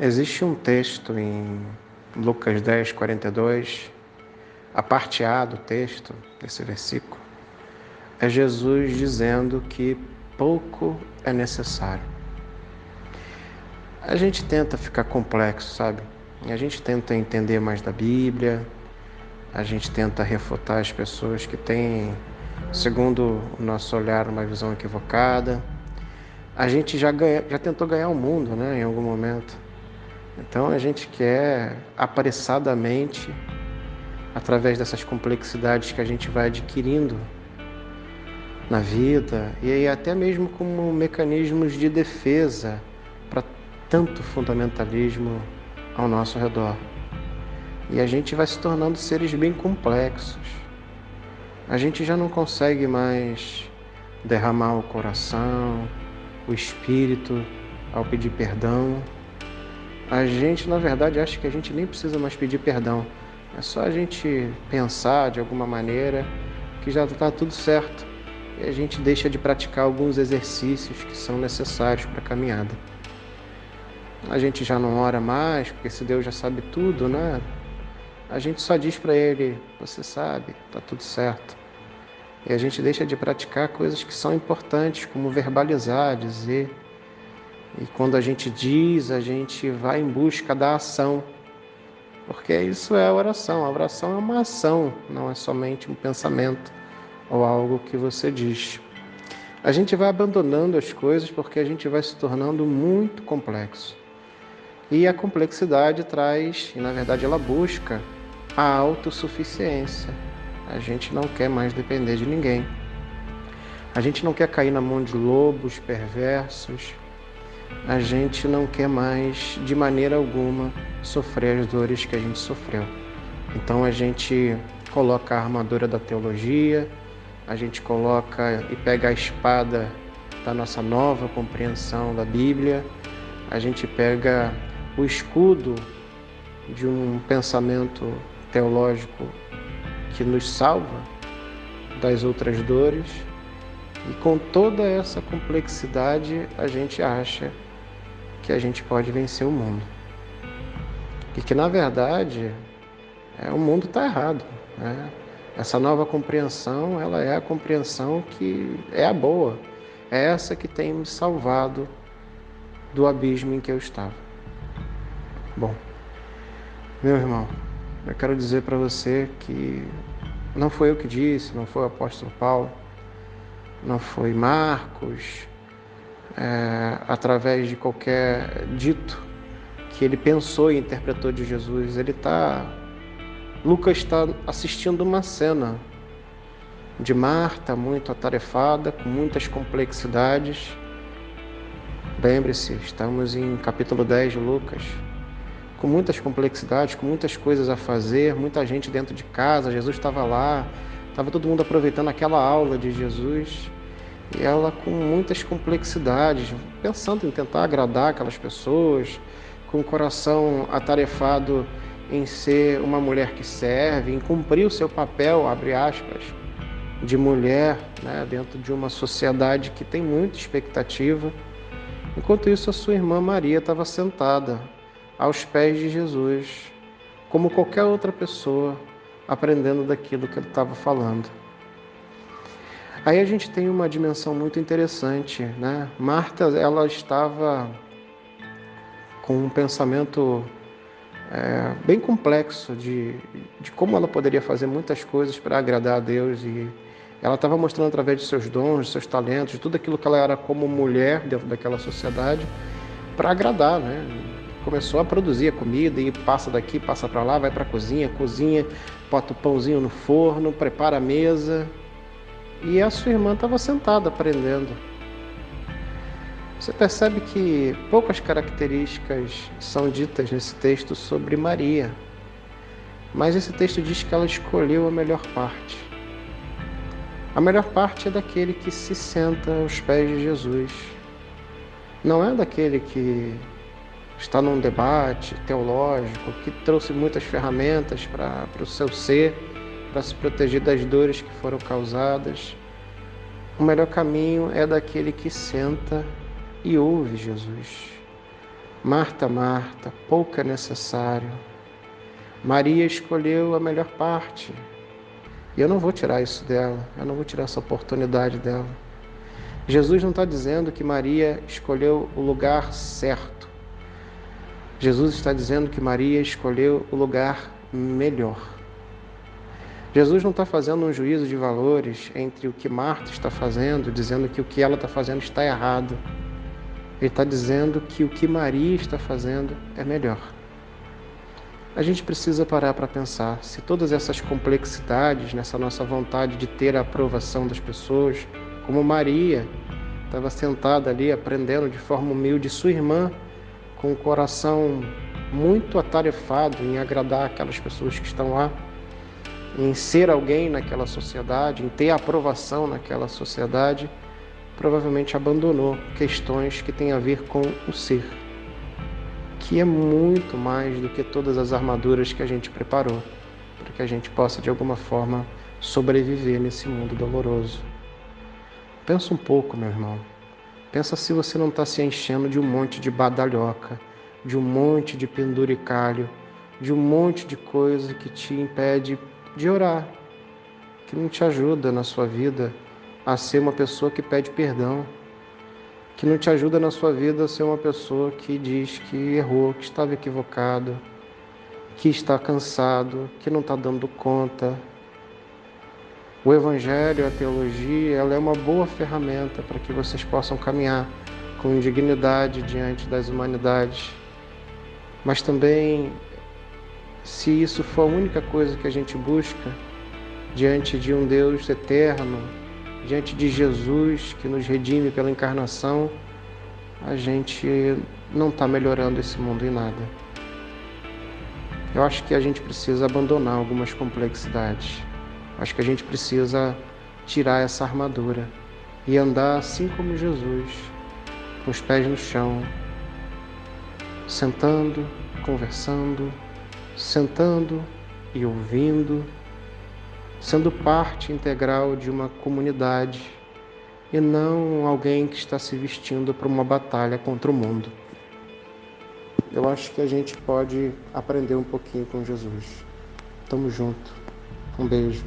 Existe um texto em Lucas 10, 42, a parte A do texto, desse versículo, é Jesus dizendo que pouco é necessário. A gente tenta ficar complexo, sabe? A gente tenta entender mais da Bíblia, a gente tenta refutar as pessoas que têm, segundo o nosso olhar, uma visão equivocada. A gente já, ganha, já tentou ganhar o mundo, né, em algum momento. Então a gente quer apressadamente, através dessas complexidades que a gente vai adquirindo na vida, e aí até mesmo como mecanismos de defesa para tanto fundamentalismo ao nosso redor. E a gente vai se tornando seres bem complexos. A gente já não consegue mais derramar o coração, o espírito ao pedir perdão a gente, na verdade, acha que a gente nem precisa mais pedir perdão. É só a gente pensar de alguma maneira que já está tudo certo e a gente deixa de praticar alguns exercícios que são necessários para a caminhada. A gente já não ora mais, porque se Deus já sabe tudo, né? A gente só diz para Ele: Você sabe, está tudo certo. E a gente deixa de praticar coisas que são importantes, como verbalizar, dizer. E quando a gente diz, a gente vai em busca da ação. Porque isso é a oração. A oração é uma ação, não é somente um pensamento ou algo que você diz. A gente vai abandonando as coisas porque a gente vai se tornando muito complexo. E a complexidade traz, e na verdade ela busca, a autossuficiência. A gente não quer mais depender de ninguém. A gente não quer cair na mão de lobos perversos, a gente não quer mais, de maneira alguma, sofrer as dores que a gente sofreu. Então a gente coloca a armadura da teologia, a gente coloca e pega a espada da nossa nova compreensão da Bíblia, a gente pega o escudo de um pensamento teológico que nos salva das outras dores e com toda essa complexidade, a gente acha que a gente pode vencer o mundo. E que, na verdade, é, o mundo está errado. Né? Essa nova compreensão, ela é a compreensão que é a boa. É essa que tem me salvado do abismo em que eu estava. Bom, meu irmão, eu quero dizer para você que não foi eu que disse, não foi o apóstolo Paulo, não foi Marcos, é, através de qualquer dito que ele pensou e interpretou de Jesus. Ele está. Lucas está assistindo uma cena de Marta muito atarefada, com muitas complexidades. Lembre-se, estamos em capítulo 10 de Lucas. Com muitas complexidades, com muitas coisas a fazer, muita gente dentro de casa, Jesus estava lá, Estava todo mundo aproveitando aquela aula de Jesus e ela com muitas complexidades, pensando em tentar agradar aquelas pessoas, com o coração atarefado em ser uma mulher que serve, em cumprir o seu papel, abre aspas, de mulher, né, dentro de uma sociedade que tem muita expectativa. Enquanto isso, a sua irmã Maria estava sentada aos pés de Jesus, como qualquer outra pessoa, aprendendo daquilo que ele estava falando. Aí a gente tem uma dimensão muito interessante, né? Marta, ela estava com um pensamento é, bem complexo de, de como ela poderia fazer muitas coisas para agradar a Deus e ela estava mostrando através de seus dons, seus talentos, tudo aquilo que ela era como mulher dentro daquela sociedade para agradar, né? Começou a produzir a comida e passa daqui, passa para lá, vai para a cozinha, cozinha, bota o pãozinho no forno, prepara a mesa. E a sua irmã estava sentada aprendendo. Você percebe que poucas características são ditas nesse texto sobre Maria, mas esse texto diz que ela escolheu a melhor parte. A melhor parte é daquele que se senta aos pés de Jesus. Não é daquele que está num debate teológico que trouxe muitas ferramentas para o seu ser, para se proteger das dores que foram causadas. O melhor caminho é daquele que senta e ouve Jesus. Marta, Marta, pouco é necessário. Maria escolheu a melhor parte. E eu não vou tirar isso dela, eu não vou tirar essa oportunidade dela. Jesus não está dizendo que Maria escolheu o lugar certo. Jesus está dizendo que Maria escolheu o lugar melhor. Jesus não está fazendo um juízo de valores entre o que Marta está fazendo, dizendo que o que ela está fazendo está errado. Ele está dizendo que o que Maria está fazendo é melhor a gente precisa parar para pensar se todas essas complexidades nessa nossa vontade de ter a aprovação das pessoas, como Maria estava sentada ali aprendendo de forma humilde, sua irmã com o coração muito atarefado em agradar aquelas pessoas que estão lá, em ser alguém naquela sociedade, em ter aprovação naquela sociedade, provavelmente abandonou questões que têm a ver com o ser que é muito mais do que todas as armaduras que a gente preparou, para que a gente possa de alguma forma sobreviver nesse mundo doloroso. Pensa um pouco, meu irmão. Pensa se você não está se enchendo de um monte de badalhoca, de um monte de penduricalho, de um monte de coisa que te impede de orar, que não te ajuda na sua vida a ser uma pessoa que pede perdão, que não te ajuda na sua vida a ser uma pessoa que diz que errou, que estava equivocado, que está cansado, que não está dando conta. O Evangelho, a teologia, ela é uma boa ferramenta para que vocês possam caminhar com dignidade diante das humanidades. Mas também, se isso for a única coisa que a gente busca diante de um Deus eterno, diante de Jesus que nos redime pela encarnação, a gente não está melhorando esse mundo em nada. Eu acho que a gente precisa abandonar algumas complexidades. Acho que a gente precisa tirar essa armadura e andar assim como Jesus, com os pés no chão, sentando, conversando, sentando e ouvindo sendo parte integral de uma comunidade e não alguém que está se vestindo para uma batalha contra o mundo. Eu acho que a gente pode aprender um pouquinho com Jesus. Tamo junto. Um beijo.